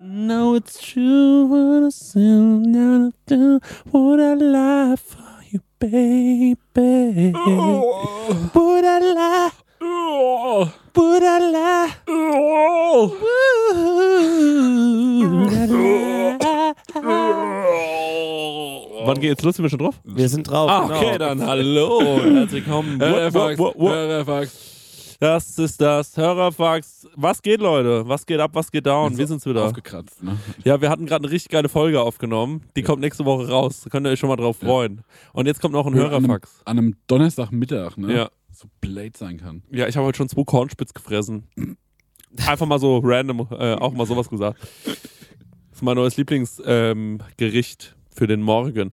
No, it's true what I still gotta do. Would I lie for you, baby? Would Wann geht's los? Sind wir schon drauf? Wir sind drauf. Ah, genau. okay, dann hallo und herzlich willkommen. Hörerfax, wo- wo- Hörerfax. Das ist das Hörerfax. Was geht, Leute? Was geht ab? Was geht down? Wir sind's wieder. Aufgekratzt, ne? Ja, wir hatten gerade eine richtig geile Folge aufgenommen. Die kommt nächste Woche raus. Da könnt ihr euch schon mal drauf freuen. Und jetzt kommt noch ein An einem, Hörerfax. an einem Donnerstagmittag, ne? Ja. So blöd sein kann. Ja, ich habe heute schon zwei Kornspitz gefressen. Einfach mal so random äh, auch mal sowas gesagt. Das ist mein neues Lieblingsgericht ähm, für den Morgen.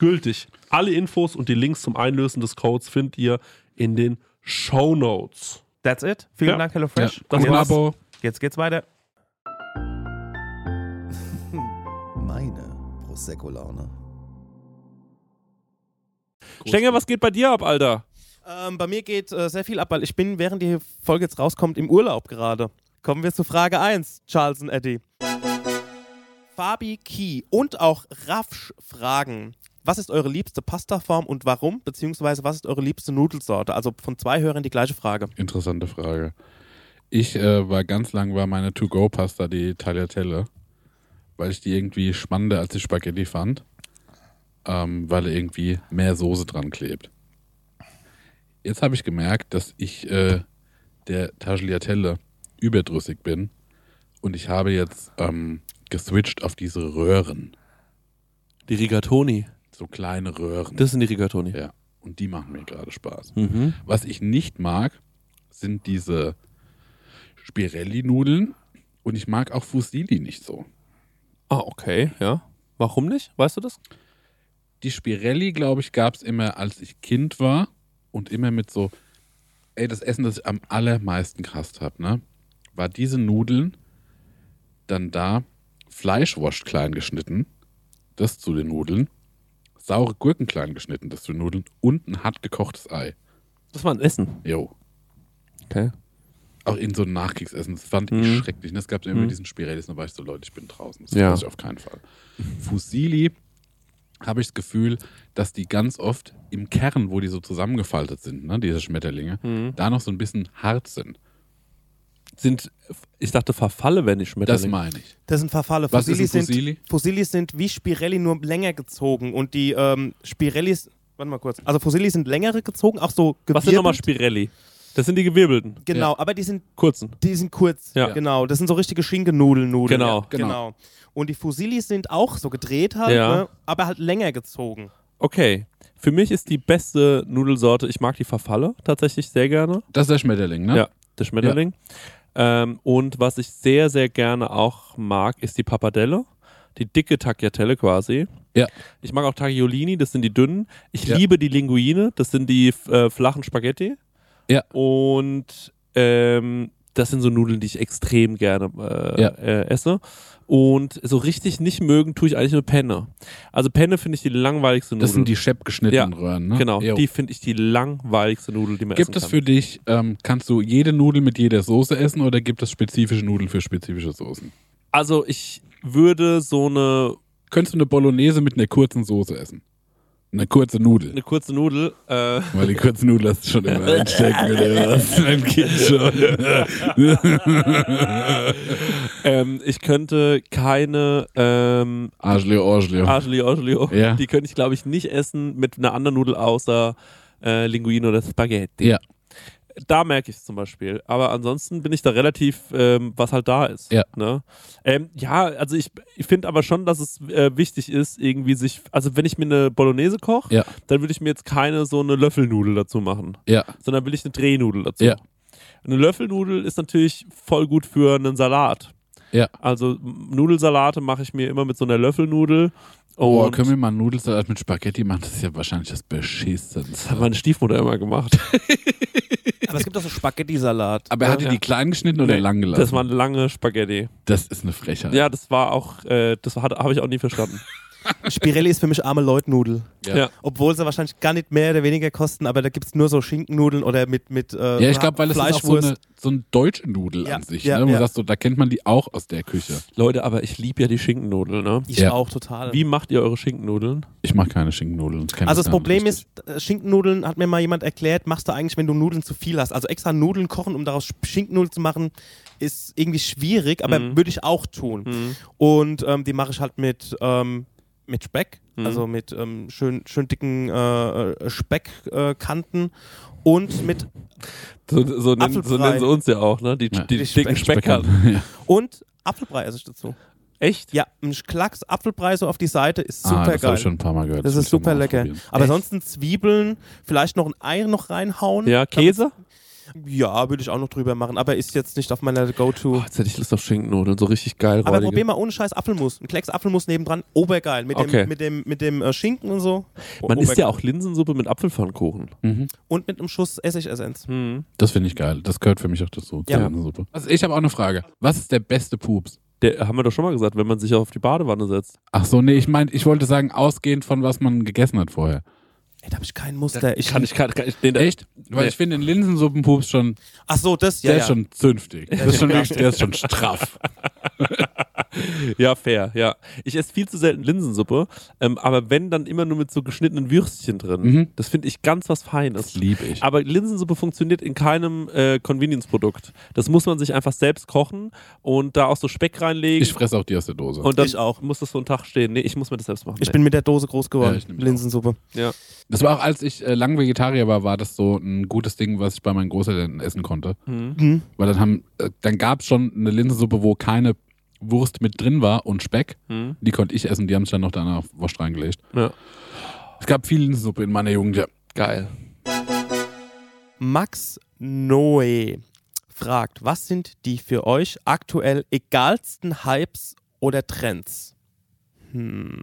gültig. Alle Infos und die Links zum Einlösen des Codes findet ihr in den Show Notes. That's it. Vielen Ja. Dank, Ja. HelloFresh. Das ein war's. Abo. Jetzt geht's weiter. Meine Prosecco-Laune. Stenger, was geht bei dir ab, Alter? Ähm, bei mir geht äh, sehr viel ab, weil ich bin, während die Folge jetzt rauskommt, im Urlaub gerade. Kommen wir zu Frage 1, Charles und Eddie. Fabi Key und auch Rafsch fragen, was ist eure liebste Pastaform und warum? Beziehungsweise was ist eure liebste Nudelsorte? Also von zwei Hörern die gleiche Frage. Interessante Frage. Ich äh, war ganz lang war meine To-Go-Pasta die Tagliatelle, weil ich die irgendwie spannender als die Spaghetti fand, ähm, weil irgendwie mehr Soße dran klebt. Jetzt habe ich gemerkt, dass ich äh, der Tagliatelle überdrüssig bin und ich habe jetzt ähm, geswitcht auf diese Röhren, Die Rigatoni. So kleine Röhren. Das sind die Rigatoni. ja, und die machen mir gerade Spaß. Mhm. Was ich nicht mag, sind diese Spirelli-Nudeln und ich mag auch Fusilli nicht so. Ah, okay, ja. Warum nicht? Weißt du das? Die Spirelli, glaube ich, gab es immer, als ich Kind war und immer mit so, ey, das Essen, das ich am allermeisten gehasst habe, ne, war diese Nudeln, dann da Fleischwurst klein geschnitten, das zu den Nudeln, saure Gurken klein geschnitten, das den Nudeln und ein hart gekochtes Ei. Das war ein Essen. Jo. Okay. Auch in so einem Nachkriegsessen. Das fand ich Mhm. schrecklich. Es gab immer Mhm. diesen Spirellis, da war ich so, Leute, ich bin draußen. Das Ja. ich auf keinen Fall. Fusilli habe ich das Gefühl, dass die ganz oft im Kern, wo die so zusammengefaltet sind, ne, diese Schmetterlinge, Mhm. da noch so ein bisschen hart sind. Sind, ich dachte, Verfalle wären nicht Das Schmetterlinge. meine ich. Das sind Verfalle. Was ist Fusilli ein sind, Fusilli? Fusilli sind wie Spirelli nur länger gezogen und die ähm, Spirellis, warte mal kurz, also Fusilli sind längere gezogen, auch so gewirbelt. Was sind nochmal Spirelli? Das sind die gewirbelten, Genau, aber die sind, kurzen. die sind kurz. Ja. Genau, das sind so richtige Schinkennudeln-Nudeln. Genau. Ja, genau. Und die Fusilli sind auch so gedreht halt, Ja. ne, aber halt länger gezogen. Okay. Für mich ist die beste Nudelsorte, ich mag die Verfalle tatsächlich sehr gerne. Das ist der Schmetterling, ne? Ja, der Schmetterling. Ähm, und was ich sehr, sehr gerne auch mag, ist die Pappardelle. Die dicke Tagliatelle quasi. Ja. Ich mag auch Tagliolini, das sind die dünnen. Ich Ja. liebe die Linguine, das sind die äh, flachen Spaghetti. Ja. Und ähm, das sind so Nudeln, die ich extrem gerne äh, Ja. äh, esse. Und so richtig nicht mögen tue ich eigentlich nur Penne. Also Penne finde ich die langweiligste Nudel. Das sind die schepp geschnittenen Ja, Röhren, ne? Genau, Jo. die finde ich die langweiligste Nudel, die man Gibt essen es kann. für dich, ähm, kannst du jede Nudel mit jeder Soße essen oder gibt es spezifische Nudeln für spezifische Soßen? Also ich würde so eine, Könntest du eine Bolognese mit einer kurzen Soße essen? Eine kurze Nudel. eine kurze Nudel, äh, Weil die kurze Nudel hast du schon immer einstecken oder was? Mein Kind schon. ähm, ich könnte keine ähm, Arschleo, Arschleo. Arschli Arschlio, Ja. die könnte ich glaube ich nicht essen mit einer anderen Nudel außer äh, Linguine oder Spaghetti. Ja. Da merke ich es zum Beispiel. Aber ansonsten bin ich da relativ, ähm, was halt da ist. Ja. Ne? Ähm, ja, also ich, ich finde aber schon, dass es äh, wichtig ist, irgendwie sich, also wenn ich mir eine Bolognese koche, Ja. dann würde ich mir jetzt keine so eine Löffelnudel dazu machen, Ja. sondern will ich eine Drehnudel dazu. Ja. Eine Löffelnudel ist natürlich voll gut für einen Salat. Ja. Also Nudelsalate mache ich mir immer mit so einer Löffelnudel. Oh, können wir mal einen Nudelsalat mit Spaghetti machen? Das ist ja wahrscheinlich das das hat Beschissenste. meine Stiefmutter immer gemacht. Aber es gibt auch so Spaghetti-Salat. Aber hat die Ja. die klein geschnitten oder Nee, lang gelassen? Das waren lange Spaghetti. Das ist eine Frechheit. Ja, das war auch, äh, das habe ich auch nie verstanden. Spirelli ist für mich arme Leutnudel. Ja. Ja. Obwohl sie wahrscheinlich gar nicht mehr oder weniger kosten, aber da gibt es nur so Schinkennudeln oder mit, mit äh, Ja, ich glaube, weil es ist auch so Fleischwurst. eine, so eine deutsche Nudel Ja, an sich. ja, ne? Wo ja. du sagst, so, da kennt man die auch aus der Küche. Leute, aber ich liebe ja die Schinkennudeln, ne? ich Ja. auch total. Wie macht ihr eure Schinkennudeln? Ich mache keine Schinkennudeln. Also das Problem richtig. ist, äh, Schinkennudeln hat mir mal jemand erklärt, machst du eigentlich, wenn du Nudeln zu viel hast. Also extra Nudeln kochen, um daraus Schinkennudeln zu machen, ist irgendwie schwierig, aber Mhm. würde ich auch tun. Hm. Und ähm, die mache ich halt mit, ähm, mit Speck, Mhm. also mit ähm, schön, schön dicken äh, Speckkanten äh, und mit So, so, nennen, so nennen sie uns ja auch, ne? Die, Ja. die, Die dicken Speck- Speckkarten. ja. und Apfelbrei esse ich dazu. Echt? Ja, ein Klacks Apfelbrei so auf die Seite ist ah, super das habe geil. ich schon ein paar Mal gehört. Das will ist super lecker. Aber ansonsten Zwiebeln, vielleicht noch ein Ei noch reinhauen. Ja, Käse? Ja, würde ich auch noch drüber machen, aber ist jetzt nicht auf meiner Oh, Go-To. jetzt hätte ich Lust auf Schinkennudeln, so richtig geil. aber probier mal ohne Scheiß Apfelmus. Ein Klecks Apfelmus nebendran, obergeil. Mit dem, Okay. mit dem, mit dem äh, Schinken und so. Man isst ja auch Linsensuppe mit Apfelpfannkuchen. Mhm. Und mit einem Schuss Essigessenz. Hm. Das finde ich geil. Das gehört für mich auch dazu. Ja. zur Linsensuppe. Also ich habe auch eine Frage. Was ist der beste Pups? Der haben wir doch schon mal gesagt, wenn man sich auf die Badewanne setzt. Ach so, nee, ich meine, ich wollte sagen, ausgehend von was man gegessen hat vorher. Ey, da habe ich kein Muster. Ich, Kann ich, kann, kann ich den Echt? Weil Nee. ich finde den Linsensuppenpups schon, Ach so, das, ja. der ja. ist schon zünftig. Das ist schon wirklich, der ist schon straff. Ja, fair, ja. Ich esse viel zu selten Linsensuppe, ähm, aber wenn, dann immer nur mit so geschnittenen Würstchen drin. Mhm. Das finde ich ganz was Feines. Das liebe ich. Aber Linsensuppe funktioniert in keinem äh, Convenience-Produkt. Das muss man sich einfach selbst kochen und da auch so Speck reinlegen. Ich fresse auch die aus der Dose. und dann Ich auch. muss das so einen Tag stehen. Nee, ich muss mir das selbst machen. Ich nee. bin mit der Dose groß geworden. Ja, Linsensuppe. ja. Das war auch, als ich äh, lang Vegetarier war, war das so ein gutes Ding, was ich bei meinen Großeltern essen konnte. Mhm. Weil dann haben, äh, dann gab es schon eine Linsensuppe, wo keine Wurst mit drin war und Speck. Mhm. Die konnte ich essen, die haben sich dann noch danach Wurst reingelegt. ja. Es gab viel Linsensuppe in meiner Jugend, ja. Geil. Max Noe fragt, was sind die für euch aktuell egalsten Hypes oder Trends? Mm,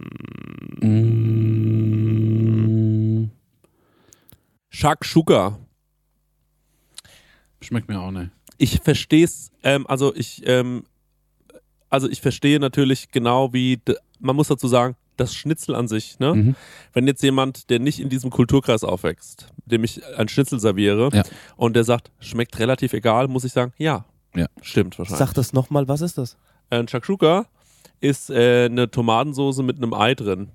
Shakshuka. schmeckt mir auch nicht. Ich verstehe es, ähm, also ich, ähm, also ich verstehe natürlich genau wie, man muss dazu sagen, das Schnitzel an sich, ne? Mhm. Wenn jetzt jemand, der nicht in diesem Kulturkreis aufwächst, dem ich ein Schnitzel serviere Ja. und der sagt, schmeckt relativ egal, muss ich sagen, ja. Ja. Stimmt wahrscheinlich. Sag das nochmal, was ist das? Äh, Ein Shakshuka ist äh, eine Tomatensoße mit einem Ei drin.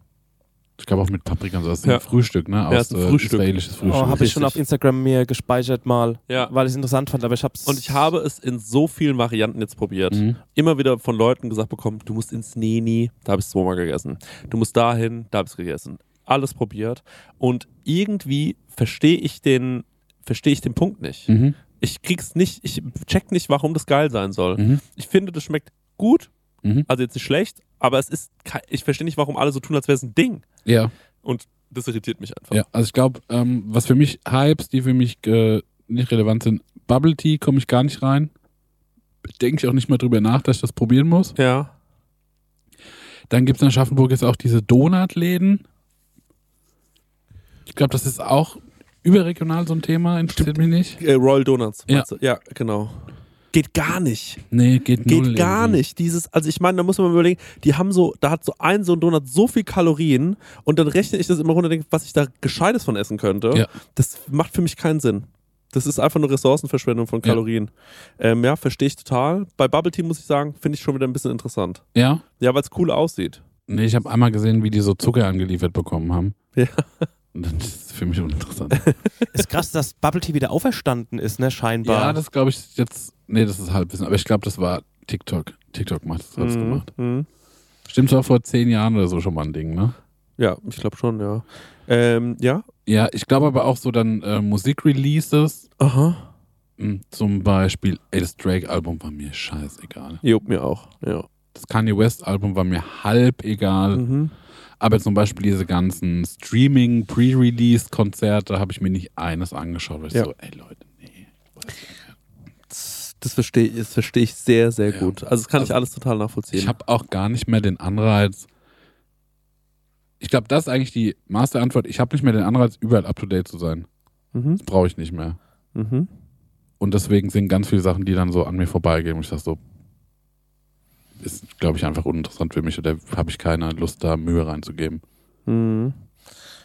Ich glaube auch mit Paprika und so. Das ist Ja. ein Frühstück, ne? Aus Ja, ist ein äh, Frühstück. israelisches Frühstück. Oh, habe ich schon auf. Instagram mir gespeichert mal, Ja. weil ich es interessant fand, aber ich hab's. Und ich habe es in so vielen Varianten jetzt probiert. Mhm. Immer wieder von Leuten gesagt bekommen, du musst ins Neni, da habe ich es zweimal gegessen. Du musst dahin, da habe ich es gegessen. Alles probiert. Und irgendwie verstehe ich den, verstehe ich den Punkt nicht. Mhm. Ich krieg's nicht, ich check nicht, warum das geil sein soll. Mhm. Ich finde, das schmeckt gut, Mhm. also jetzt nicht schlecht, aber es ist, ich verstehe nicht, warum alle so tun, als wäre es ein Ding. Ja. Und das irritiert mich einfach. Ja, also ich glaube, ähm, was für mich Hypes, die für mich äh, nicht relevant sind, Bubble Tea komme ich gar nicht rein. Denke ich auch nicht mal drüber nach, dass ich das probieren muss. Ja. Dann gibt es in Aschaffenburg jetzt auch diese Donutläden. Ich glaube, das ist auch überregional so ein Thema, interessiert mich nicht. Äh, Royal Donuts. Ja. ja, genau. Geht gar nicht. Nee, geht, Geht gar irgendwie. nicht. Dieses, also ich meine, da muss man mal überlegen, die haben so, da hat so ein so ein Donut so viel Kalorien und dann rechne ich das immer runter denke, was ich da Gescheites von essen könnte. Ja. Das macht für mich keinen Sinn. Das ist einfach nur Ressourcenverschwendung von. Kalorien. Ja, ähm, ja verstehe ich total. Bei Bubble Tea muss ich sagen, finde ich schon wieder ein bisschen interessant. Ja? Ja, weil es cool aussieht. Nee, ich habe einmal gesehen, wie die so Zucker angeliefert bekommen haben. Ja. Das ist für mich uninteressant. ist krass, dass Bubble Tea wieder auferstanden ist, ne, scheinbar. ja, das glaube ich jetzt. Nee, das ist Halbwissen. Aber ich glaube, das war TikTok. TikTok macht das, hat's Mhm, gemacht. mhm. Stimmt auch vor zehn Jahren oder so schon mal ein Ding, ne? Ja, ich glaube schon, ja. Ähm, ja. Ja, ich glaube aber auch so dann äh, Musikreleases. Aha. Hm, Zum Beispiel, ey, das Drake-Album war mir scheißegal. Jo, mir auch. Ja. Das Kanye West-Album war mir halb egal. Mhm. Aber zum Beispiel diese ganzen Streaming-Pre-Release-Konzerte habe ich mir nicht eines angeschaut. Weil ich Ja. so, ey Leute, nee. Das verstehe ich, das verstehe ich sehr, sehr Ja. gut. Also das kann ich Also, alles total nachvollziehen. Ich habe auch gar nicht mehr den Anreiz. Ich glaube, das ist eigentlich die Masterantwort. Ich habe nicht mehr den Anreiz, überall up-to-date zu sein. mhm. Das brauche ich nicht mehr. Mhm. Und deswegen sind ganz viele Sachen, die dann so an mir vorbeigehen. Und ich sage so, ist, glaube ich, einfach uninteressant für mich oder habe ich keine Lust, da Mühe reinzugeben. Mhm.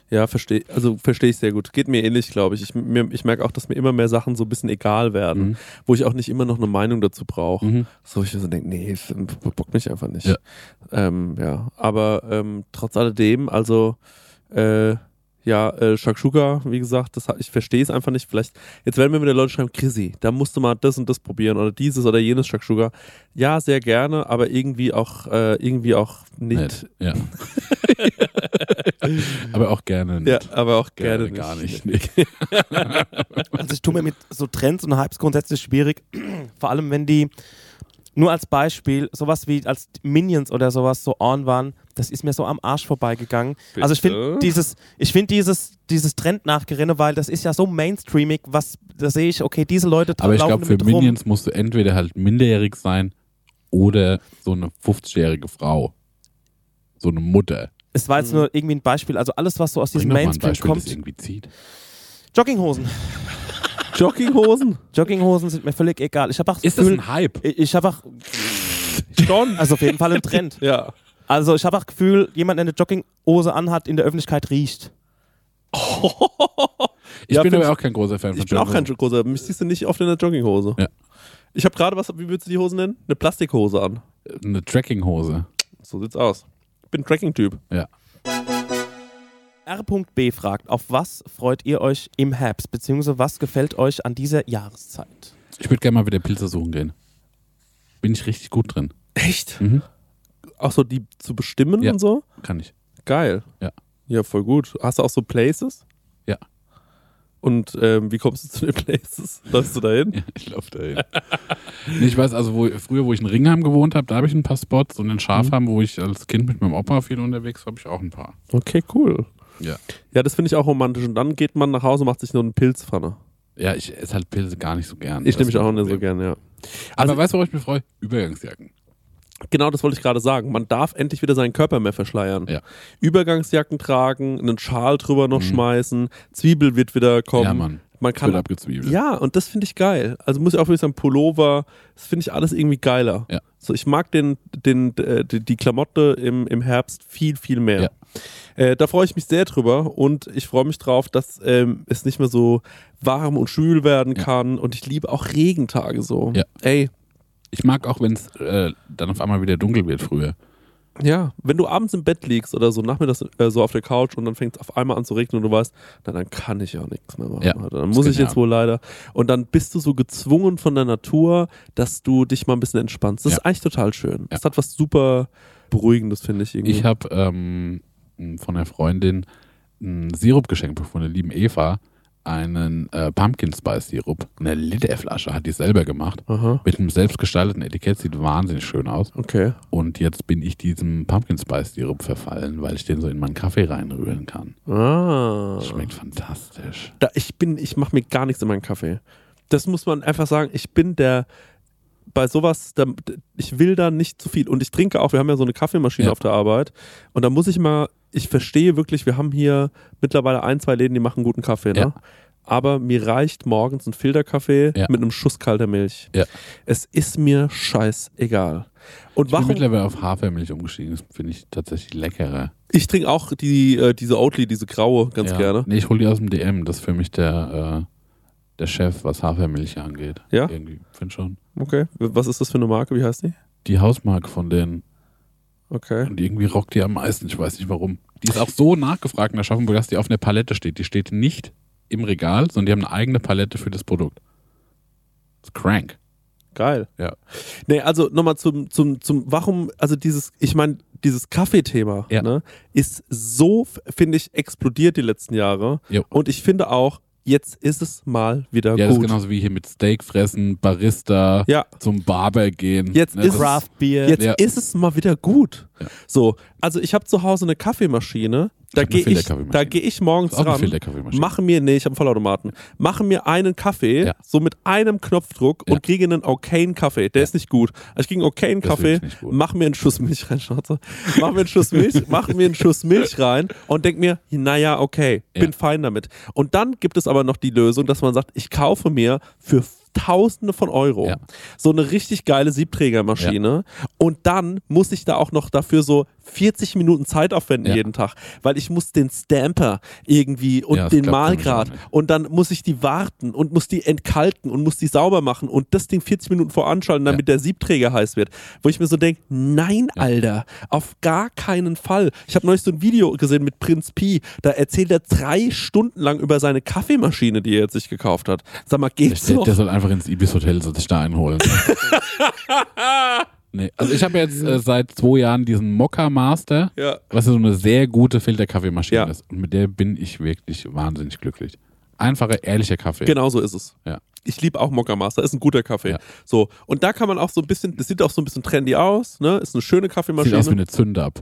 Ja, verstehe, also verstehe ich sehr gut. Geht mir ähnlich, glaube ich. Ich, mir, ich merke auch, dass mir immer mehr Sachen so ein bisschen egal werden, Mhm. wo ich auch nicht immer noch eine Meinung dazu brauche. Mhm. So, ich mir so denke, nee, bockt mich einfach nicht. Ja. Ähm, ja. Aber ähm, trotz alledem, also äh, ja, äh, Shakshuka, wie gesagt, das, ich verstehe es einfach nicht. Vielleicht, jetzt werden mir wieder Leute schreiben, Chrissy, da musst du mal das und das probieren oder dieses oder jenes Shakshuka. Ja, sehr gerne, aber irgendwie auch, äh, irgendwie auch nicht. Nett. Ja. Aber auch gerne nicht. Ja, aber auch gerne, Gerne gar nicht. Also ich tue mir mit so Trends und Hypes grundsätzlich schwierig. Vor allem, wenn die, nur als Beispiel, sowas wie als Minions oder sowas so on waren, das ist mir so am Arsch vorbeigegangen. Also ich finde Bitte? dieses, ich finde dieses, dieses Trend nachgerenne, weil das ist ja so mainstreamig, was, da sehe ich, okay, diese Leute Aber ich glaube, für damit rum. Minions musst du entweder halt minderjährig sein oder so eine 50-jährige Frau. So eine Mutter. Es war jetzt nur irgendwie ein Beispiel, also alles, was so aus Bring diesem doch mal ein Mainstream Beispiel, das kommt. irgendwie zieht. Jogginghosen. Jogginghosen? Jogginghosen sind mir völlig egal. Ich habe auch das Ist das Gefühl, ein Hype? ich ich habe auch, Schon. also auf jeden Fall ein Trend. Ja. Also ich habe auch Gefühl, jemand, der eine Jogginghose anhat, in der Öffentlichkeit riecht. Ich Ja, bin aber auch kein großer Fan von Ich bin auch kein Jogginghose. großer. Mich siehst du nicht oft in der Jogginghose. Ja. Ich habe gerade was, wie würdest du die Hose nennen? Eine Plastikhose an. eine Trackinghose. So sieht's aus. Ich bin Tracking-Typ. Ja. R.B. fragt, auf was freut ihr euch im Herbst, beziehungsweise was gefällt euch an dieser Jahreszeit? Ich würde gerne mal wieder Pilze suchen gehen. Bin ich richtig gut drin. Echt? Mhm. Auch so die zu bestimmen Ja. und so? Kann ich. Geil. Ja. Ja, voll gut. Hast du auch so Places? Ja. Und ähm, wie kommst du zu den Places? Läufst du dahin? Ja, ich laufe dahin. nee, ich weiß, also wo, früher, wo ich in Ringheim gewohnt habe, da habe ich ein paar Spots und in Schafheim, wo ich als Kind mit meinem Opa viel unterwegs war, habe ich auch ein paar. Okay, cool. Ja. Ja, das finde ich auch romantisch. Und dann geht man nach Hause und macht sich nur eine Pilzpfanne. Ja, ich esse halt Pilze gar nicht so gern. Ich nehme mich auch nicht so gern, ja. Aber Also- weißt du, worauf ich mich freue? Übergangsjacken. Genau, das wollte ich gerade sagen. Man darf endlich wieder seinen Körper mehr verschleiern. Ja. Übergangsjacken tragen, einen Schal drüber noch Mhm. schmeißen, Zwiebel wird wieder kommen. Ja, Mann. Man Wird kann abgezwiebelt. Ja, und das finde ich geil. Also muss ich auch wirklich sagen, Pullover, das finde ich alles irgendwie geiler. Ja. So, ich mag den, den, äh, die, die Klamotte im, im Herbst viel, viel mehr. Ja. Äh, da freue ich mich sehr drüber und ich freue mich drauf, dass ähm, es nicht mehr so warm und schwül werden Ja. kann und ich liebe auch Regentage so. Ja. Ey, Ich mag auch, wenn es äh, dann auf einmal wieder dunkel wird früher. ja, wenn du abends im Bett liegst oder so nachmittags äh, so auf der Couch und dann fängt es auf einmal an zu regnen und du weißt, na, dann kann ich ja nichts mehr machen. Ja, Alter. Dann das muss ich jetzt wohl leider. Und dann bist du so gezwungen von der Natur, dass du dich mal ein bisschen entspannst. Das Ja. ist eigentlich total schön. Das Ja. hat was super Beruhigendes, finde ich irgendwie. Ich habe ähm, von einer Freundin einen Sirup geschenkt von der lieben Eva. Einen äh, Pumpkin Spice Sirup. Eine Literflasche hat die selber gemacht. Aha, Mit einem selbstgestalteten Etikett. Sieht wahnsinnig schön aus. okay. Und jetzt bin ich diesem Pumpkin Spice Sirup verfallen, weil ich den so in meinen Kaffee reinrühren kann. Ah. Schmeckt fantastisch. Da, ich bin, ich mache mir gar nichts in meinen Kaffee. Das muss man einfach sagen. Ich bin der bei sowas, da, ich will da nicht zu viel. Und ich trinke auch, wir haben ja so eine Kaffeemaschine Ja. auf der Arbeit. Und da muss ich mal, ich verstehe wirklich, wir haben hier mittlerweile ein, zwei Läden, die machen guten Kaffee, ne? Ja. Aber mir reicht morgens ein Filterkaffee Ja. mit einem Schuss kalter Milch. Es ist mir scheißegal. Und Ich bin warum? mittlerweile auf Hafermilch umgestiegen. Das finde ich tatsächlich leckerer. Ich trinke auch die, äh, diese Oatly, diese graue, ganz ja. gerne. Nee, ich hole die aus dem DM. Das ist für mich der, äh, der Chef, was Hafermilch angeht. Ja? Irgendwie, finde schon. Okay. Was ist das für eine Marke? Wie heißt die? Die Hausmarke von denen. Okay. Und irgendwie rockt die am meisten. Ich weiß nicht warum. Die ist auch so nachgefragt in Aschaffenburg, dass die auf einer Palette steht. Die steht nicht im Regal, sondern die haben eine eigene Palette für das Produkt. Das ist crank. Geil. Ja. Nee, also nochmal zum, zum, zum, warum, also dieses, ich meine, dieses Kaffeethema Ja. ne, ist so, finde ich, explodiert die letzten Jahre. Jo. Und ich finde auch, jetzt ist es mal wieder Ja, das ist gut. genauso wie hier mit Steak fressen, Barista, Ja. zum Barber gehen. Jetzt Ne, ist Craft Beer. Jetzt Ja. ist es mal wieder gut. Ja. So, also ich habe zu Hause eine Kaffeemaschine. Da gehe ich, da gehe ich morgens ran, mache mir, nee, ich habe einen Vollautomaten, mache mir einen Kaffee, Ja. so mit einem Knopfdruck Ja. und kriege einen okayen Kaffee. Der ist nicht gut. Also ich kriege einen okayen Das ist Kaffee, wirklich nicht gut. mach mir einen Schuss Milch rein, Schnauze. Mach mir einen Schuss Milch, mach mir einen Schuss Milch rein und denk mir, naja, okay, bin Ja. fein damit. Und dann gibt es aber noch die Lösung, dass man sagt, ich kaufe mir für Tausende von Euro Ja. so eine richtig geile Siebträgermaschine und dann muss ich da auch noch dafür so 40 Minuten Zeit aufwenden Ja. jeden Tag, weil ich muss den Stamper irgendwie und Ja, den nicht. und dann muss ich die warten und muss die entkalken und muss die sauber machen und das Ding 40 Minuten voranschalten, damit der Siebträger heiß wird. Wo ich mir so denke, nein, Alter, auf gar keinen Fall. Ich habe neulich so ein Video gesehen mit Prinz Pi, da erzählt er drei Stunden lang über seine Kaffeemaschine, die er jetzt sich gekauft hat. Sag mal, geht's Der, noch? der soll einfach ins Ibis Hotel sich da einholen. nee. Also ich habe jetzt äh, seit zwei Jahren diesen Mokka Master, ja. was so eine sehr gute Filterkaffeemaschine Ja. ist. Und mit der bin ich wirklich wahnsinnig glücklich. Einfacher, ehrlicher Kaffee. Genau so ist es. Ja. Ich liebe auch Mokka Master, ist ein guter Kaffee. Ja. So, und da kann man auch so ein bisschen, das sieht auch so ein bisschen trendy aus, ne? Ist eine schöne Sieht Kaffeemaschine. aus wie eine Zünd-Up,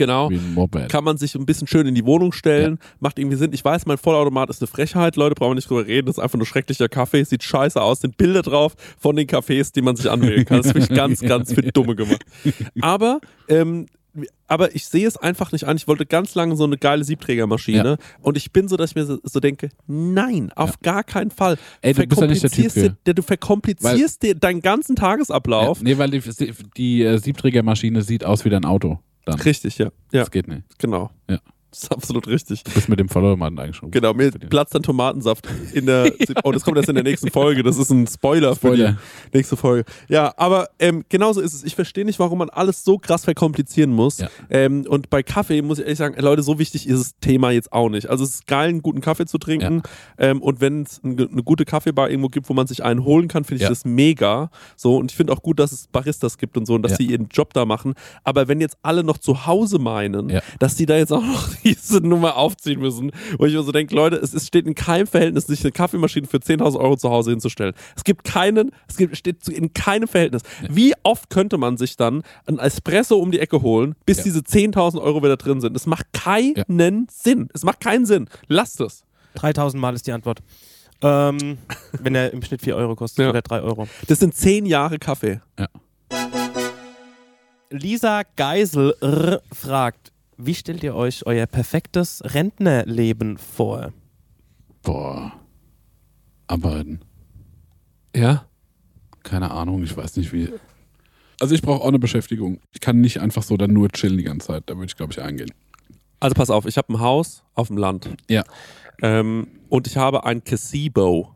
genau. wie ein Moped. Kann man sich ein bisschen schön in die Wohnung stellen, macht irgendwie Sinn. Ich weiß, mein Vollautomat ist eine Frechheit, Leute, brauchen wir nicht drüber reden. Das ist einfach nur schrecklicher Kaffee, sieht scheiße aus, sind Bilder drauf von den Cafés, die man sich anwählen kann. Das ist wirklich ganz, ganz für Dumme gemacht. Aber, ähm, aber ich sehe es einfach nicht an. Ich wollte ganz lange so eine geile Siebträgermaschine und ich bin so, dass ich mir so, so denke, nein, auf gar keinen Fall. Ey, du bist ja nicht der Typ Verkomplizierst dir- du verkomplizierst dir deinen ganzen Tagesablauf. Ja, nee, weil die, die äh, Siebträgermaschine sieht aus wie dein Auto. Dann. Richtig, ja. Ja, Das geht nicht. genau. Ja. Das ist absolut richtig. Du bist mit dem Vollautomaten eingeschoben. Genau, mir platzt dann Tomatensaft in der. Oh, das kommt erst in der nächsten Folge. Das ist ein Spoiler, für Spoiler. die nächste Folge. Ja, aber ähm, genauso ist es. Ich verstehe nicht, warum man alles so krass verkomplizieren muss. Ja. Ähm, und bei Kaffee muss ich ehrlich sagen, Leute, so wichtig ist das Thema jetzt auch nicht. Also es ist geil, einen guten Kaffee zu trinken. Ähm, und wenn es ein- eine gute Kaffeebar irgendwo gibt, wo man sich einen holen kann, finde ich Ja. das mega. So, und ich finde auch gut, dass es Baristas gibt und so und dass Ja. sie ihren Job da machen. Aber wenn jetzt alle noch zu Hause meinen, Ja. dass die da jetzt auch noch diese Nummer aufziehen müssen, wo ich mir so denke, Leute, es ist, steht in keinem Verhältnis, sich eine Kaffeemaschine für 10.000 Euro zu Hause hinzustellen. Es gibt keinen, es gibt, steht in keinem Verhältnis. Wie oft könnte man sich dann ein Espresso um die Ecke holen, bis Ja. diese 10.000 Euro wieder drin sind? Es macht keinen Sinn. Es macht keinen Sinn. Lasst es. 3000 Mal ist die Antwort. Ähm, wenn er im Schnitt 4 Euro kostet Ja. oder 3 Euro. Das sind 10 Jahre Kaffee. Lisa Geisel fragt, wie stellt ihr euch euer perfektes Rentnerleben vor? Boah. Arbeiten. Ja. Keine Ahnung, ich weiß nicht wie. Also ich brauche auch eine Beschäftigung. Ich kann nicht einfach so dann nur chillen die ganze Zeit. Da würde ich, glaube ich, eingehen. Also pass auf, ich habe ein Haus auf dem Land. Ja. Ähm, und ich habe ein Gazebo.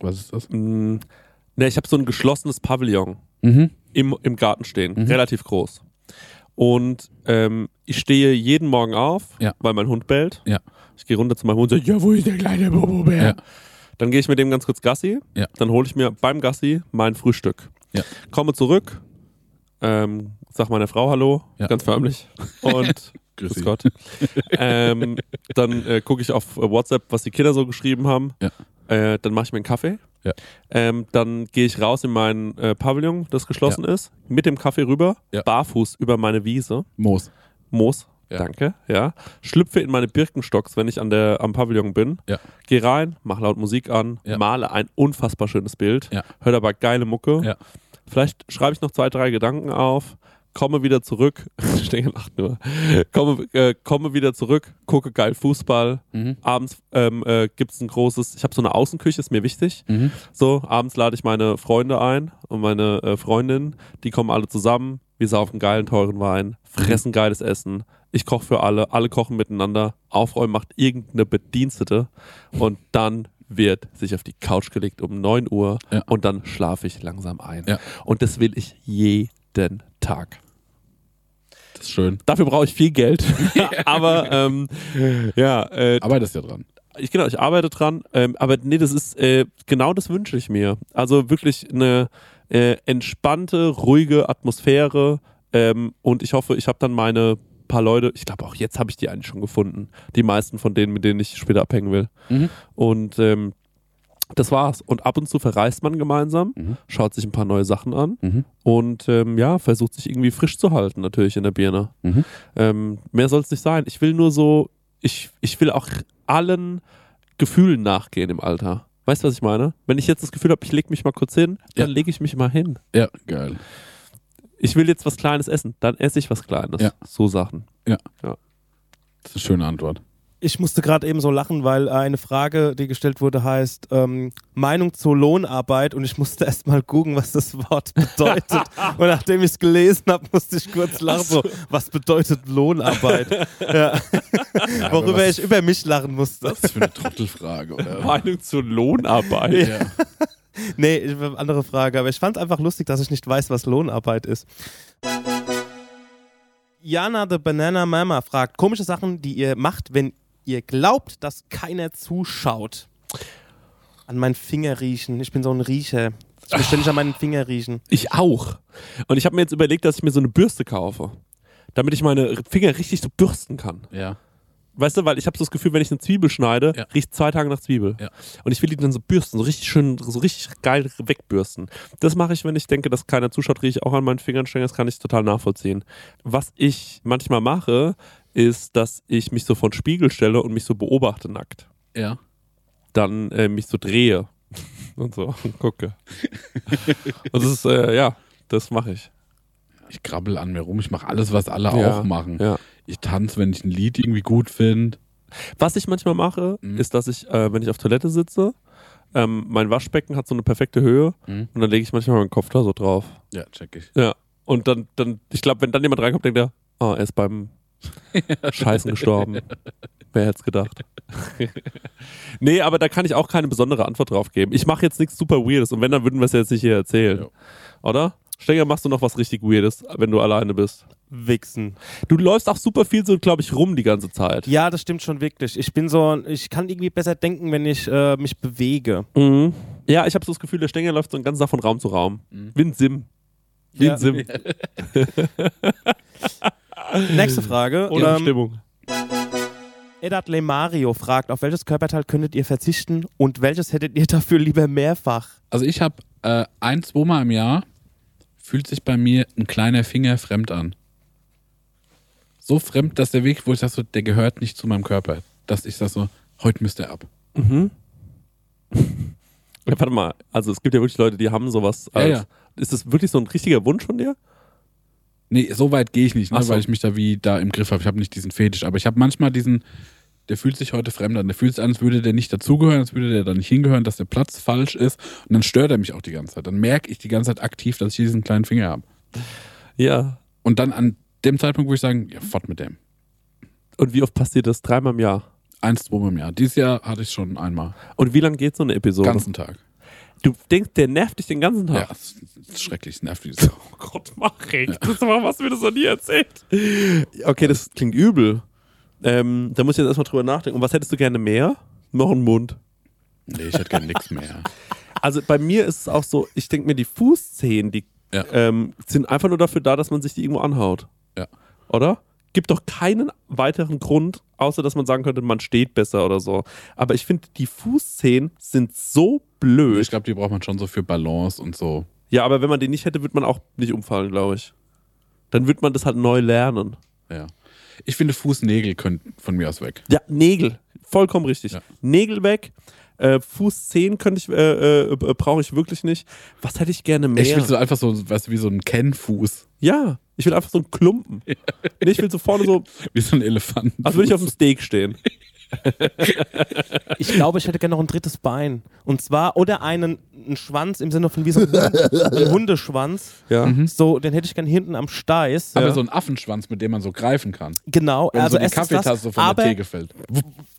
Was ist das? Mm, ne, ich habe so ein geschlossenes Pavillon Mhm. im, im Garten stehen, Mhm. relativ groß. Und ähm, ich stehe jeden Morgen auf, Ja. weil mein Hund bellt. Ja. Ich gehe runter zu meinem Hund und sage, ja, wo ist der kleine Bobo-Bär? Ja. Dann gehe ich mit dem ganz kurz Gassi. Ja. Dann hole ich mir beim Gassi mein Frühstück. Ja. Komme zurück, ähm, sag meiner Frau Hallo, Ja. ganz förmlich. Und Grüß Grüß. Gott. ähm, dann äh, gucke ich auf WhatsApp, was die Kinder so geschrieben haben. Ja. Äh, dann mache ich mir einen Kaffee. Ja. Ähm, dann gehe ich raus in mein äh, Pavillon, das geschlossen ist, mit dem Kaffee rüber, Ja. barfuß über meine Wiese. Moos. Moos, Ja. danke, ja. Schlüpfe in meine Birkenstocks, wenn ich an der, am Pavillon bin. Ja. Geh rein, mach laut Musik an, Ja. male ein unfassbar schönes Bild, Ja. hör dabei geile Mucke. Ja. Vielleicht schreibe ich noch zwei, drei Gedanken auf, komme wieder zurück, Stenger lacht nur, komme, äh, komme wieder zurück, gucke geil Fußball. Mhm. Abends ähm, äh, gibt es ein großes, ich habe so eine Außenküche, ist mir wichtig. Mhm. So, abends lade ich meine Freunde ein und meine äh, Freundin, die kommen alle zusammen, wir saufen geilen, teuren Wein, fressen geiles Essen. Ich koche für alle, alle kochen miteinander. Aufräumen macht irgendeine Bedienstete und dann wird sich auf die Couch gelegt um 9 Uhr Ja. und dann schlafe ich langsam ein. Ja. Und das will ich jeden Tag. Das ist schön. Dafür brauche ich viel Geld. aber ähm, ja, äh, Arbeitest ja dran. ich, genau, ich arbeite dran, ähm, aber nee, das ist, äh, genau das wünsche ich mir. Also wirklich eine äh, entspannte, ruhige Atmosphäre ähm, und ich hoffe, ich habe dann meine paar Leute, ich glaube auch jetzt habe ich die eigentlich schon gefunden, die meisten von denen, mit denen ich später abhängen will. Mhm. Und ähm, das war's. Und ab und zu verreist man gemeinsam, Mhm. schaut sich ein paar neue Sachen an Mhm. und ähm, ja, versucht sich irgendwie frisch zu halten, natürlich in der Birne. Mhm. Ähm, mehr soll es nicht sein. Ich will nur so, ich, ich will auch allen Gefühlen nachgehen im Alter. Weißt du, was ich meine? Wenn ich jetzt das Gefühl habe, ich lege mich mal kurz hin, dann Ja. lege ich mich mal hin. Ja, geil. Ich will jetzt was Kleines essen, dann esse ich was Kleines. Ja. So Sachen. Das ist eine schöne Antwort. Ich musste gerade eben so lachen, weil eine Frage, die gestellt wurde, heißt ähm, Meinung zur Lohnarbeit und ich musste erst mal googeln, was das Wort bedeutet. und nachdem ich es gelesen habe, musste ich kurz lachen. So, was bedeutet Lohnarbeit? ja. Worüber was- ich über mich lachen musste. Das ist für eine Trottelfrage, oder? Meinung zur Lohnarbeit. ja. Nee, ich- andere Frage, aber ich fand es einfach lustig, dass ich nicht weiß, was Lohnarbeit ist. Jana the Banana Mama fragt, komische Sachen, die ihr macht, wenn ihr glaubt, dass keiner zuschaut. An meinen Finger riechen. Ich bin so ein Riecher. Ich will ständig an meinen Finger riechen. Ich auch. Und ich habe mir jetzt überlegt, dass ich mir so eine Bürste kaufe. Damit ich meine Finger richtig so bürsten kann. ja. Weißt du, weil ich habe so das Gefühl, wenn ich eine Zwiebel schneide, Ja. riecht zwei Tage nach Zwiebel. Ja. Und ich will die dann so bürsten, so richtig schön, so richtig geil wegbürsten. Das mache ich, wenn ich denke, dass keiner zuschaut, rieche ich auch an meinen Fingern streng. Das kann ich total nachvollziehen. Was ich manchmal mache, ist, dass ich mich so vor den Spiegel stelle und mich so beobachte nackt. Ja. Dann äh, mich so drehe und so und gucke. und das ist, äh, ja, das mache ich. Ich krabbel an mir rum. Ich mache alles, was alle Ja. auch machen. Ja. Ich tanze, wenn ich ein Lied irgendwie gut finde. Was ich manchmal mache, Mhm. ist, dass ich, äh, wenn ich auf Toilette sitze, ähm, mein Waschbecken hat so eine perfekte Höhe Mhm. und dann lege ich manchmal meinen Kopf da so drauf. Ja, check ich. Ja. Und dann, dann ich glaube, wenn dann jemand reinkommt, denkt er, oh, er ist beim Scheißen gestorben. Wer hätte es gedacht? nee, aber da kann ich auch keine besondere Antwort drauf geben. Ich mache jetzt nichts super Weirdes und wenn, dann würden wir es jetzt nicht hier erzählen. Ja. Oder? Stenger, machst du noch was richtig Weirdes, wenn du alleine bist? Wichsen. Du läufst auch super viel so, glaube ich, rum die ganze Zeit. Ja, das stimmt schon wirklich. Ich bin so, ich kann irgendwie besser denken, wenn ich äh, mich bewege. Mhm. Ja, ich habe so das Gefühl, der Stenger läuft so den ganzen Tag von Raum zu Raum. Wie ein Sim. Wie Ja. ein Sim. Nächste Frage. Ohne Ähm, Stimmung. Edat Le Mario fragt, auf welches Körperteil könntet ihr verzichten und welches hättet ihr dafür lieber mehrfach? Also ich habe äh, ein, zweimal im Jahr fühlt sich bei mir ein kleiner Finger fremd an. So fremd, dass der Weg, wo ich sage, so, der gehört nicht zu meinem Körper. Dass ich sage so, heute müsste er ab. Ja, warte mal, also es gibt ja wirklich Leute, die haben sowas. Ja, Als, ja. Ist das wirklich so ein richtiger Wunsch von dir? Nee, so weit gehe ich nicht, ne, so. weil ich mich da wie da im Griff habe. Ich habe nicht diesen Fetisch, aber ich habe manchmal diesen, der fühlt sich heute fremd an. Der fühlt sich an, als würde der nicht dazugehören, als würde der da nicht hingehören, dass der Platz falsch ist. Und dann stört er mich auch die ganze Zeit. Dann merke ich die ganze Zeit aktiv, dass ich diesen kleinen Finger habe. Ja. Und dann an dem Zeitpunkt, wo ich sagen, ja, fort mit dem. Und wie oft passiert das? Dreimal im Jahr. Eins, zweimal im Jahr. Dieses Jahr hatte ich schon einmal. Und wie lange geht so eine Episode? ganzen Tag. Du denkst, der nervt dich den ganzen Ja, Tag. das ist schrecklich, es nervt so. Oh Gott, mach ich. Das ist aber was mir das noch nie erzählt. Okay, das klingt übel. Ähm, da muss ich jetzt erstmal drüber nachdenken. Und was hättest du gerne mehr? Noch einen Mund. Nee, ich hätte gerne nichts mehr. Also bei mir ist es auch so, ich denke mir, die Fußzehen, die Ja. ähm, sind einfach nur dafür da, dass man sich die irgendwo anhaut. Ja. Oder? Gibt doch keinen weiteren Grund, außer dass man sagen könnte, man steht besser oder so. Aber ich finde, die Fußzehen sind so blöd. Ich glaube, die braucht man schon so für Balance und so. Ja, aber wenn man die nicht hätte, wird man auch nicht umfallen, glaube ich. Dann wird man das halt neu lernen. Ja. Ich finde, Fußnägel können von mir aus weg. Ja, Nägel. Vollkommen richtig. Ja. Nägel weg. Äh, Fußzehen könnte ich, äh, äh, brauche ich wirklich nicht. Was hätte ich gerne mehr? Ich will so einfach so, weißt du, wie so ein Kennfuß. ja, ich will einfach so einen Klumpen. Nee, ich will so vorne so, Wie so ein Elefant. als würde ich auf dem Steak stehen. Ich glaube, ich hätte gerne noch ein drittes Bein. Und zwar, oder einen, einen Schwanz im Sinne von wie so ein, ein Hundeschwanz. Ja. So, den hätte ich gerne hinten am Steiß. Aber Ja. so ein Affenschwanz, mit dem man so greifen kann. Genau, Wenn also so die es ist Kaffeetasse das, so von der Theke fällt.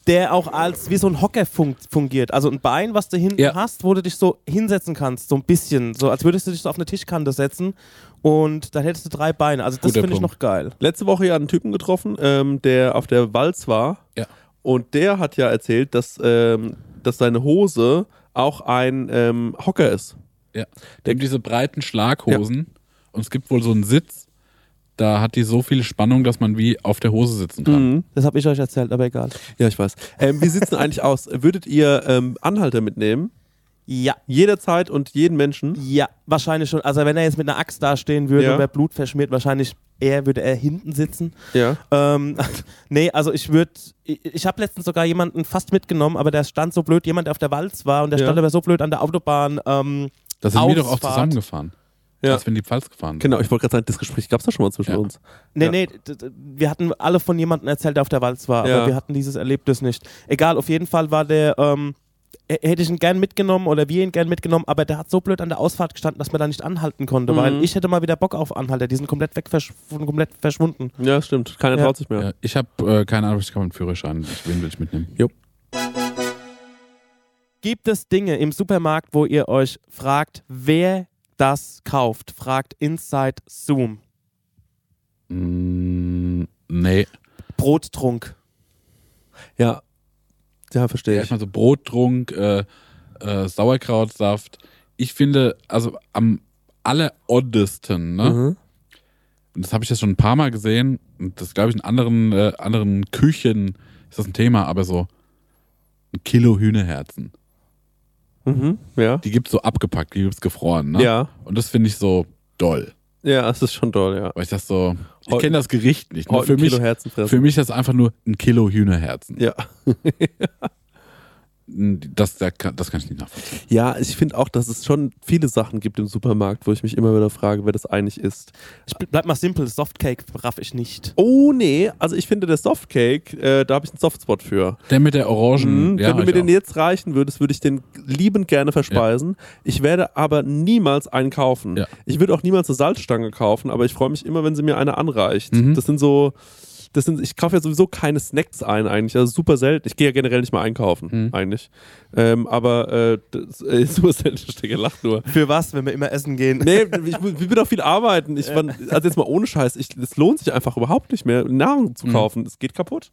der auch als wie so ein Hocker fun fungiert. Also ein Bein, was du hinten Ja. hast, wo du dich so hinsetzen kannst, so ein bisschen. So als würdest du dich so auf eine Tischkante setzen und dann hättest du drei Beine. Also das finde ich noch geil. Letzte Woche ja einen Typen getroffen, ähm, der auf der Walz war. Ja. Und der hat ja erzählt, dass, ähm, dass seine Hose auch ein ähm, Hocker ist. Ja. Der hat diese breiten Schlaghosen und es gibt wohl so einen Sitz, da hat die so viel Spannung, dass man wie auf der Hose sitzen kann. Mhm. Das habe ich euch erzählt, aber egal. Ja, ich weiß. Ähm, wie sieht es denn eigentlich aus? Würdet ihr ähm, Anhalter mitnehmen? Ja. Jederzeit und jeden Menschen? Ja, wahrscheinlich schon. Also wenn er jetzt mit einer Axt dastehen würde Ja. und wäre Blut verschmiert, wahrscheinlich eher würde er hinten sitzen. Ja. Ähm, nee, also ich würde, ich, ich habe letztens sogar jemanden fast mitgenommen, aber der stand so blöd, jemand, der auf der Walz war und der Ja. stand aber so blöd an der Autobahn. Ähm, Da sind wir doch auch Ausfahrt. zusammengefahren. Ja. Als wir in die Pfalz gefahren sind. Genau, ich wollte gerade sagen, das Gespräch gab es da schon mal zwischen Ja. uns. nee, Ja. nee, wir hatten alle von jemandem erzählt, der auf der Walz war, Ja. aber wir hatten dieses Erlebnis nicht. Egal, auf jeden Fall war der, ähm, hätte ich ihn gern mitgenommen oder wir ihn gern mitgenommen, aber der hat so blöd an der Ausfahrt gestanden, dass man da nicht anhalten konnte, Mhm. weil ich hätte mal wieder Bock auf Anhalter, die sind komplett weg, versch komplett verschwunden. Ja, stimmt. Keiner Ja. traut sich mehr. Ja, ich habe äh, keine Ahnung, ich habe einen Führerschein. Wen will ich mitnehmen? Gibt es Dinge im Supermarkt, wo ihr euch fragt, wer das kauft? Fragt Inside Zoom. Mm, nee. Brottrunk. Ja. Ja, verstehe ich. Erstmal so Brottrunk, äh, äh, Sauerkrautsaft. Ich finde, also am alleroddesten, ne? Mhm. Und das habe ich jetzt schon ein paar Mal gesehen. Und das glaube ich in anderen, äh, anderen Küchen ist das ein Thema, aber so ein Kilo Hühnerherzen. Mhm. Ja. Die gibt's so abgepackt, die gibt's gefroren, ne? Ja. Und das finde ich so doll. Ja, es ist schon toll, ja. Weil ich das so, ich kenne das Gericht nicht. Ne? Für, mich, für mich ist das einfach nur ein Kilo Hühnerherzen. Ja. Das, das, kann, ich nicht nachvollziehen. Ja, ich finde auch, dass es schon viele Sachen gibt im Supermarkt, wo ich mich immer wieder frage, wer das eigentlich ist. Ich bl- bleib mal simpel, Softcake raff ich nicht. Oh nee, also ich finde der Softcake, äh, da habe ich einen Softspot für. Der mit der Orangen, Mhm, ja, Wenn du mir den auch. jetzt reichen würdest, würde ich den liebend gerne verspeisen. Ich werde aber niemals einen kaufen. Ja. Ich würde auch niemals eine Salzstange kaufen, aber ich freue mich immer, wenn sie mir eine anreicht. Mhm. Das sind so, das sind, ich kaufe ja sowieso keine Snacks ein eigentlich, also super selten. Ich gehe ja generell nicht mal einkaufen, Hm. eigentlich. Ähm, aber äh, das, äh, super selten, Stecke lacht nur. Für was, wenn wir immer essen gehen? Nee, ich, ich will doch viel arbeiten. Ich, wann- also jetzt mal ohne Scheiß, es lohnt sich einfach überhaupt nicht mehr, Nahrung zu kaufen. Es geht kaputt.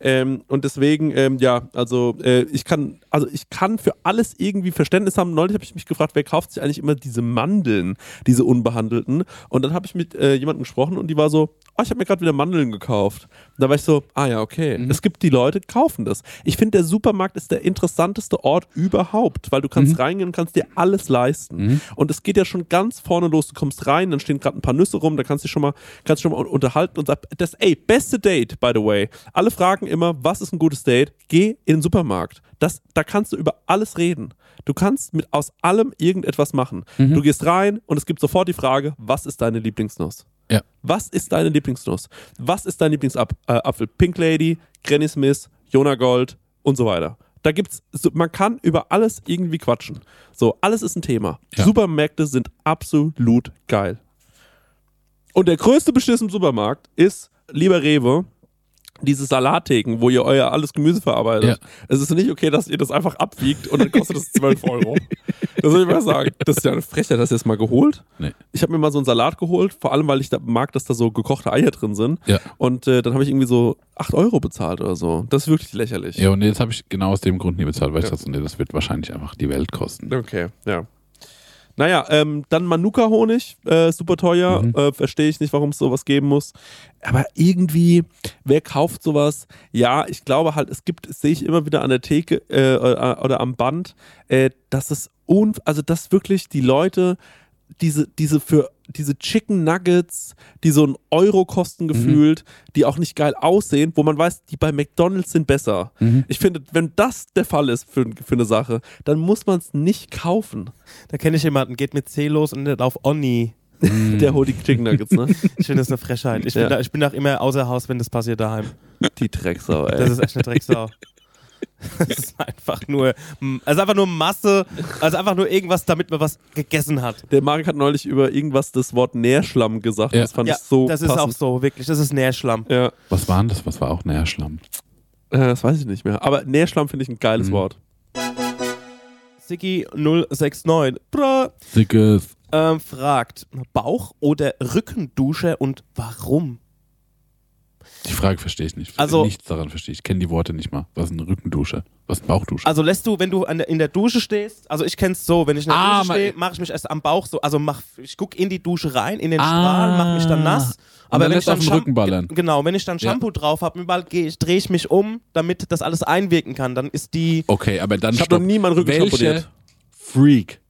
Ähm, und deswegen, ähm, ja, also äh, ich kann, also ich kann für alles irgendwie Verständnis haben. Neulich habe ich mich gefragt, wer kauft sich eigentlich immer diese Mandeln, diese unbehandelten? Und dann habe ich mit äh, jemandem gesprochen und die war so, oh, ich habe mir gerade wieder Mandeln gekauft. Und da war ich so, ah ja, okay. Es gibt die Leute, die kaufen das. Ich finde, der Supermarkt ist der interessanteste Ort überhaupt, weil du kannst reingehen und kannst dir alles leisten. Und es geht ja schon ganz vorne los. Du kommst rein, dann stehen gerade ein paar Nüsse rum, da kannst du dich schon mal, kannst schon mal unterhalten und sag, das, ey, beste Date, by the way. Alle fragen immer, was ist ein gutes Date? Geh in den Supermarkt. Das, da kannst du über alles reden. Du kannst mit aus allem irgendetwas machen. Du gehst rein und es gibt sofort die Frage, was ist deine Lieblingsnuss? Ja. Was ist deine Lieblingsnuss? Was ist dein Lieblingsapfel? Äh? Pink Lady, Granny Smith, Jonah Gold und so weiter. Da gibt's, man kann über alles irgendwie quatschen. So, alles ist ein Thema. Ja. Supermärkte sind absolut geil. Und der größte Beschiss im Supermarkt ist, lieber Rewe, diese Salattheken, wo ihr euer alles Gemüse verarbeitet. Ja. Es ist nicht okay, dass ihr das einfach abwiegt und dann kostet es 12 Euro. Das soll ich mal sagen. Das ist ja eine Frechheit. Hast du das mal geholt? Nee. Ich habe mir mal so einen Salat geholt, vor allem, weil ich da mag, dass da so gekochte Eier drin sind. Ja. Und äh, dann habe ich irgendwie so 8 Euro bezahlt oder so. Das ist wirklich lächerlich. Ja, und jetzt habe ich genau aus dem Grund nie bezahlt, weil ich Ja. dachte, nee, das wird wahrscheinlich einfach die Welt kosten. Okay, ja. Naja, ähm, dann Manuka-Honig, äh, super teuer. Mhm. Äh, Verstehe ich nicht, warum es sowas geben muss. Aber irgendwie, wer kauft sowas? Ja, ich glaube halt, es gibt, sehe ich immer wieder an der Theke äh, oder, oder am Band, äh, dass es un also dass wirklich die Leute diese, diese für diese Chicken Nuggets, die so einen Euro kosten gefühlt, die auch nicht geil aussehen, wo man weiß, die bei McDonalds sind besser. Ich finde, wenn das der Fall ist für, für eine Sache, dann muss man es nicht kaufen. Da kenne ich jemanden, geht mit C los und nicht auf Onni. Der holt die Chicken Nuggets, ne? Ich finde das eine Frechheit. Ich bin, Ja. da, ich bin auch immer außer Haus, wenn das passiert daheim. Die Drecksau, ey. Das ist echt eine Drecksau. Das ist einfach nur, also einfach nur Masse, also einfach nur irgendwas, damit man was gegessen hat. der Marek hat neulich über irgendwas das Wort Nährschlamm gesagt. Ja. Das fand ja, ich so das ist passend. auch so, wirklich. Das ist Nährschlamm. Ja, Was war denn das? Was war auch Nährschlamm? äh, das weiß ich nicht mehr. Aber Nährschlamm finde ich ein geiles Mhm. Wort. Siki 069 Bra, Dickes. ähm, fragt, Bauch- oder Rückendusche und warum? Die Frage verstehe ich nicht. Also- Nichts daran verstehe ich. Ich kenne die Worte nicht mal. Was ist eine Rückendusche? Was ist eine Bauchdusche? Also lässt du, wenn du an der, in der Dusche stehst, also ich kenn's so, wenn ich in der Ah, Dusche stehe, mache ich mich erst am Bauch so, also mach, ich guck in die Dusche rein, in den Strahl, mach mich dann nass. Ah. Und dann wenn lässt ich auf den Shampoo- Rücken ballern. Ge- Genau, wenn ich dann Ja. Shampoo drauf habe, überall gehe ich, drehe ich mich um, damit das alles einwirken kann. Dann ist die. okay, aber dann Ich habe noch nie meinen Rücken Welche. Freak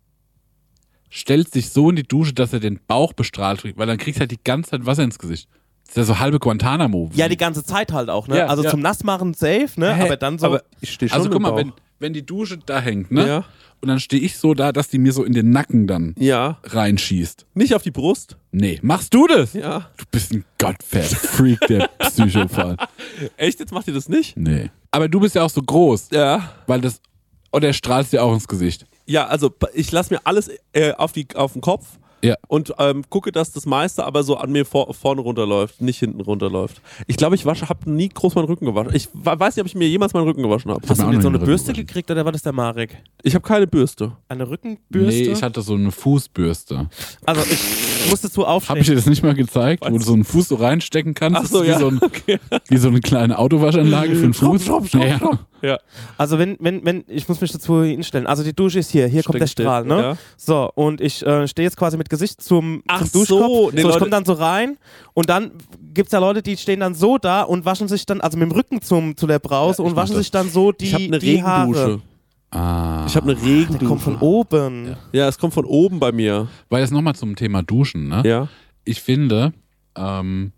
stellt sich so in die Dusche, dass er den Bauch bestrahlt kriegt, weil dann kriegst du halt die ganze Zeit Wasser ins Gesicht. Das ist ja so halbe Guantanamo. Ja, die ganze Zeit halt auch, ne? Ja, also ja. zum Nassmachen safe, ne? Hä? Aber dann so. Aber ich stehe schon also guck mal, wenn, wenn die Dusche da hängt, ne? Ja. Und dann stehe ich so da, dass die mir so in den Nacken dann Ja, reinschießt. nicht auf die Brust. Nee, machst du das? Ja. Du bist ein gottfest Freak, der Psychopath. Echt, jetzt macht ihr das nicht? Nee. Aber du bist ja auch so groß, Ja. weil das. Oder er strahlst dir auch ins Gesicht. Ja, also ich lasse mir alles äh, auf, die, auf den Kopf Ja. und ähm, gucke, dass das meiste aber so an mir vor, vorne runterläuft, nicht hinten runterläuft. Ich glaube, ich wasche, habe nie groß meinen Rücken gewaschen. Ich weiß nicht, ob ich mir jemals meinen Rücken gewaschen habe. Hast du jetzt noch so eine den Bürste Rücken gekriegt oder war das der Marek? Ich habe keine Bürste. Eine Rückenbürste? Nee, ich hatte so eine Fußbürste. also ich musste zu Hab aufstehen. ich dir das nicht mal gezeigt, wo du so einen Fuß so reinstecken kannst? Ach so, ja. Wie so, ein, Okay. wie so eine kleine Autowaschanlage für den Fuß. Schraub, schraub, ja. schraub. Ja. Also wenn, wenn, wenn, ich muss mich dazu hinstellen. Also die Dusche ist hier, hier kommt der Steck- Strahl, ne? ja. So, und ich äh, stehe jetzt quasi mit Gesicht zum, Ach zum Duschkopf. so, nee, so, ich komme dann so rein und dann gibt's ja Leute, die stehen dann so da und waschen sich dann, also mit dem Rücken zum, zu der Brause Ja, und waschen das. sich dann so die, Ich habe eine die Haare. Regendusche. Ah. Ich habe eine Der Regendusche. kommt von oben. Ja. Ja, es kommt von oben bei mir. Weil jetzt nochmal zum Thema Duschen, ne? Ja, Ich finde, ähm,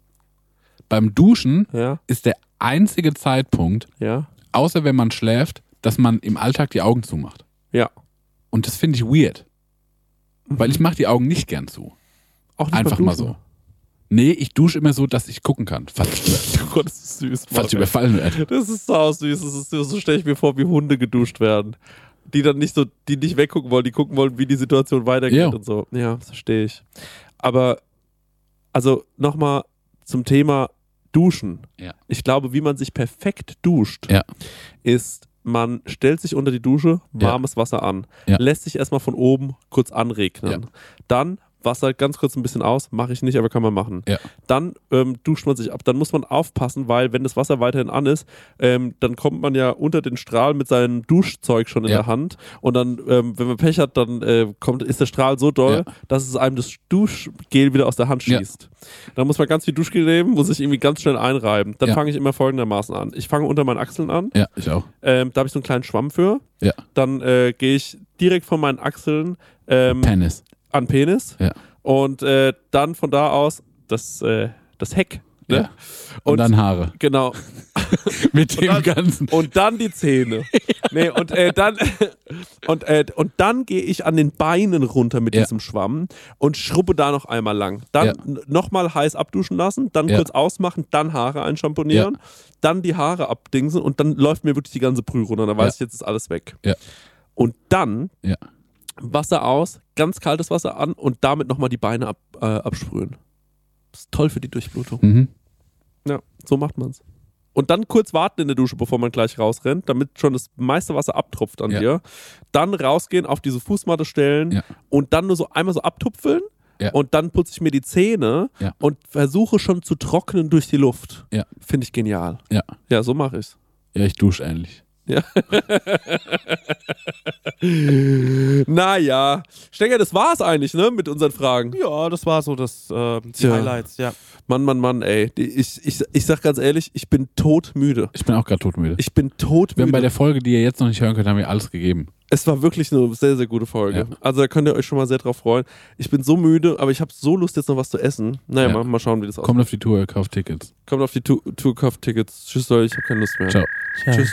beim Duschen ja, ist der einzige Zeitpunkt, ja, außer wenn man schläft, dass man im Alltag die Augen zumacht. ja. Und das finde ich weird. Weil ich mache die Augen nicht gern zu. Auch nicht Einfach mal so. Nee, ich dusche immer so, dass ich gucken kann, falls Oh das ist süß. falls Mann, ey. überfallen werde. Das ist sau süß. Das ist, so stelle ich mir vor, wie Hunde geduscht werden. Die dann nicht so, die nicht weggucken wollen, die gucken wollen, wie die Situation weitergeht Ja. und so. Ja, das verstehe ich. Aber, also nochmal zum Thema Duschen. Ja. Ich glaube, wie man sich perfekt duscht, Ja. ist, man stellt sich unter die Dusche, Ja. warmes Wasser an, Ja. lässt sich erstmal von oben kurz anregnen. Ja. Dann Wasser ganz kurz ein bisschen aus, mache ich nicht, aber kann man machen. Ja. Dann ähm, duscht man sich ab. Dann muss man aufpassen, weil wenn das Wasser weiterhin an ist, ähm, dann kommt man ja unter den Strahl mit seinem Duschzeug schon in Ja. der Hand. Und dann, ähm, wenn man Pech hat, dann äh, kommt, ist der Strahl so doll, Ja. dass es einem das Duschgel wieder aus der Hand schießt. Dann muss man ganz viel Duschgel nehmen, muss sich irgendwie ganz schnell einreiben. Dann fange ich immer folgendermaßen an. Ich fange unter meinen Achseln an. Ja, ich auch. Ähm, da habe ich so einen kleinen Schwamm für. Ja. Dann äh, gehe ich direkt von meinen Achseln ähm, Penis. An Penis. Ja. Und äh, dann von da aus das, äh, das Heck. Ne? Ja. Und, dann Haare. Genau. Mit dem dann- Ganzen. Und dann die Zähne. Nee, und äh, dann und, äh, und dann gehe ich an den Beinen runter mit Ja. diesem Schwamm und schrubbe da noch einmal lang. Dann Ja. nochmal heiß abduschen lassen, dann kurz ausmachen, dann Haare einschamponieren, dann die Haare abdingsen und dann läuft mir wirklich die ganze Brühe runter. Dann weiß ich, jetzt ist alles weg. Und dann. Wasser aus, ganz kaltes Wasser an und damit nochmal die Beine ab, äh, absprühen. Das ist toll für die Durchblutung. Mhm. Ja, so macht man's. Und dann kurz warten in der Dusche, bevor man gleich rausrennt, damit schon das meiste Wasser abtropft an Ja. dir. Dann rausgehen, auf diese Fußmatte stellen Ja. und dann nur so einmal so abtupfeln. Ja. Und dann putze ich mir die Zähne und versuche schon zu trocknen durch die Luft. Finde ich genial. Ja. Ja, so mache ich's. Ja, ich dusche ähnlich. Naja. Stenger, das war's eigentlich, ne, mit unseren Fragen. Ja, das war so das, äh, die Tja. Highlights, ja. Mann, Mann, Mann, ey. Ich, ich, ich sag ganz ehrlich, ich bin todmüde. Ich bin auch gerade todmüde. Ich bin Wir haben bei todmüde. der Folge, die ihr jetzt noch nicht hören könnt, haben wir alles gegeben. Es war wirklich eine sehr, sehr gute Folge. Ja. Also da könnt ihr euch schon mal sehr drauf freuen. Ich bin so müde, aber ich habe so Lust, jetzt noch was zu essen. Naja, Ja. mal, mal schauen, wie das aussieht. Kommt auf die Tour, kauft Tickets. Kommt auf die Tu- Tour-Kauf-Tickets. Tschüss, Leute, ich habe keine Lust mehr. Ciao. Tschüss.